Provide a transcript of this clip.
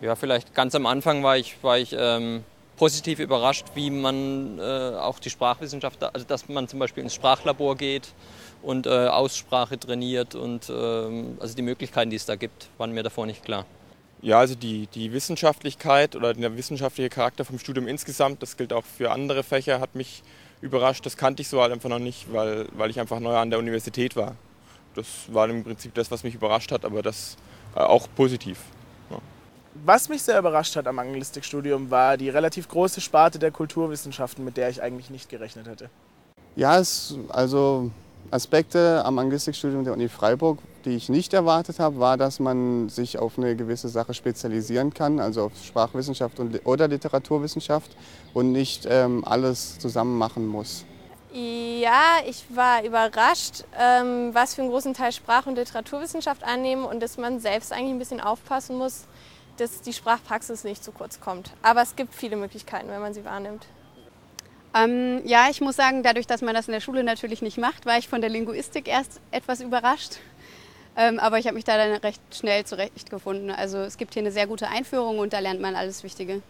Ja, vielleicht ganz am Anfang war ich, war ich ähm, positiv überrascht, wie man äh, auch die Sprachwissenschaft, also dass man zum Beispiel ins Sprachlabor geht und äh, Aussprache trainiert und ähm, also die Möglichkeiten, die es da gibt, waren mir davor nicht klar. Ja, also die, die Wissenschaftlichkeit oder der wissenschaftliche Charakter vom Studium insgesamt, das gilt auch für andere Fächer, hat mich überrascht. Das kannte ich so halt einfach noch nicht, weil, weil ich einfach neu an der Universität war. Das war im Prinzip das, was mich überrascht hat, aber das äh, auch positiv. Was mich sehr überrascht hat am Anglistikstudium war die relativ große Sparte der Kulturwissenschaften, mit der ich eigentlich nicht gerechnet hätte. Ja, es, also Aspekte am Anglistikstudium der Uni Freiburg, die ich nicht erwartet habe, war, dass man sich auf eine gewisse Sache spezialisieren kann, also auf Sprachwissenschaft und, oder Literaturwissenschaft und nicht ähm, alles zusammen machen muss. Ja, ich war überrascht, ähm, was für einen großen Teil Sprach- und Literaturwissenschaft annehmen und dass man selbst eigentlich ein bisschen aufpassen muss, dass die Sprachpraxis nicht zu kurz kommt. Aber es gibt viele Möglichkeiten, wenn man sie wahrnimmt. Ähm, ja, ich muss sagen, dadurch, dass man das in der Schule natürlich nicht macht, war ich von der Linguistik erst etwas überrascht. Ähm, aber ich habe mich da dann recht schnell zurechtgefunden. Also es gibt hier eine sehr gute Einführung und da lernt man alles Wichtige.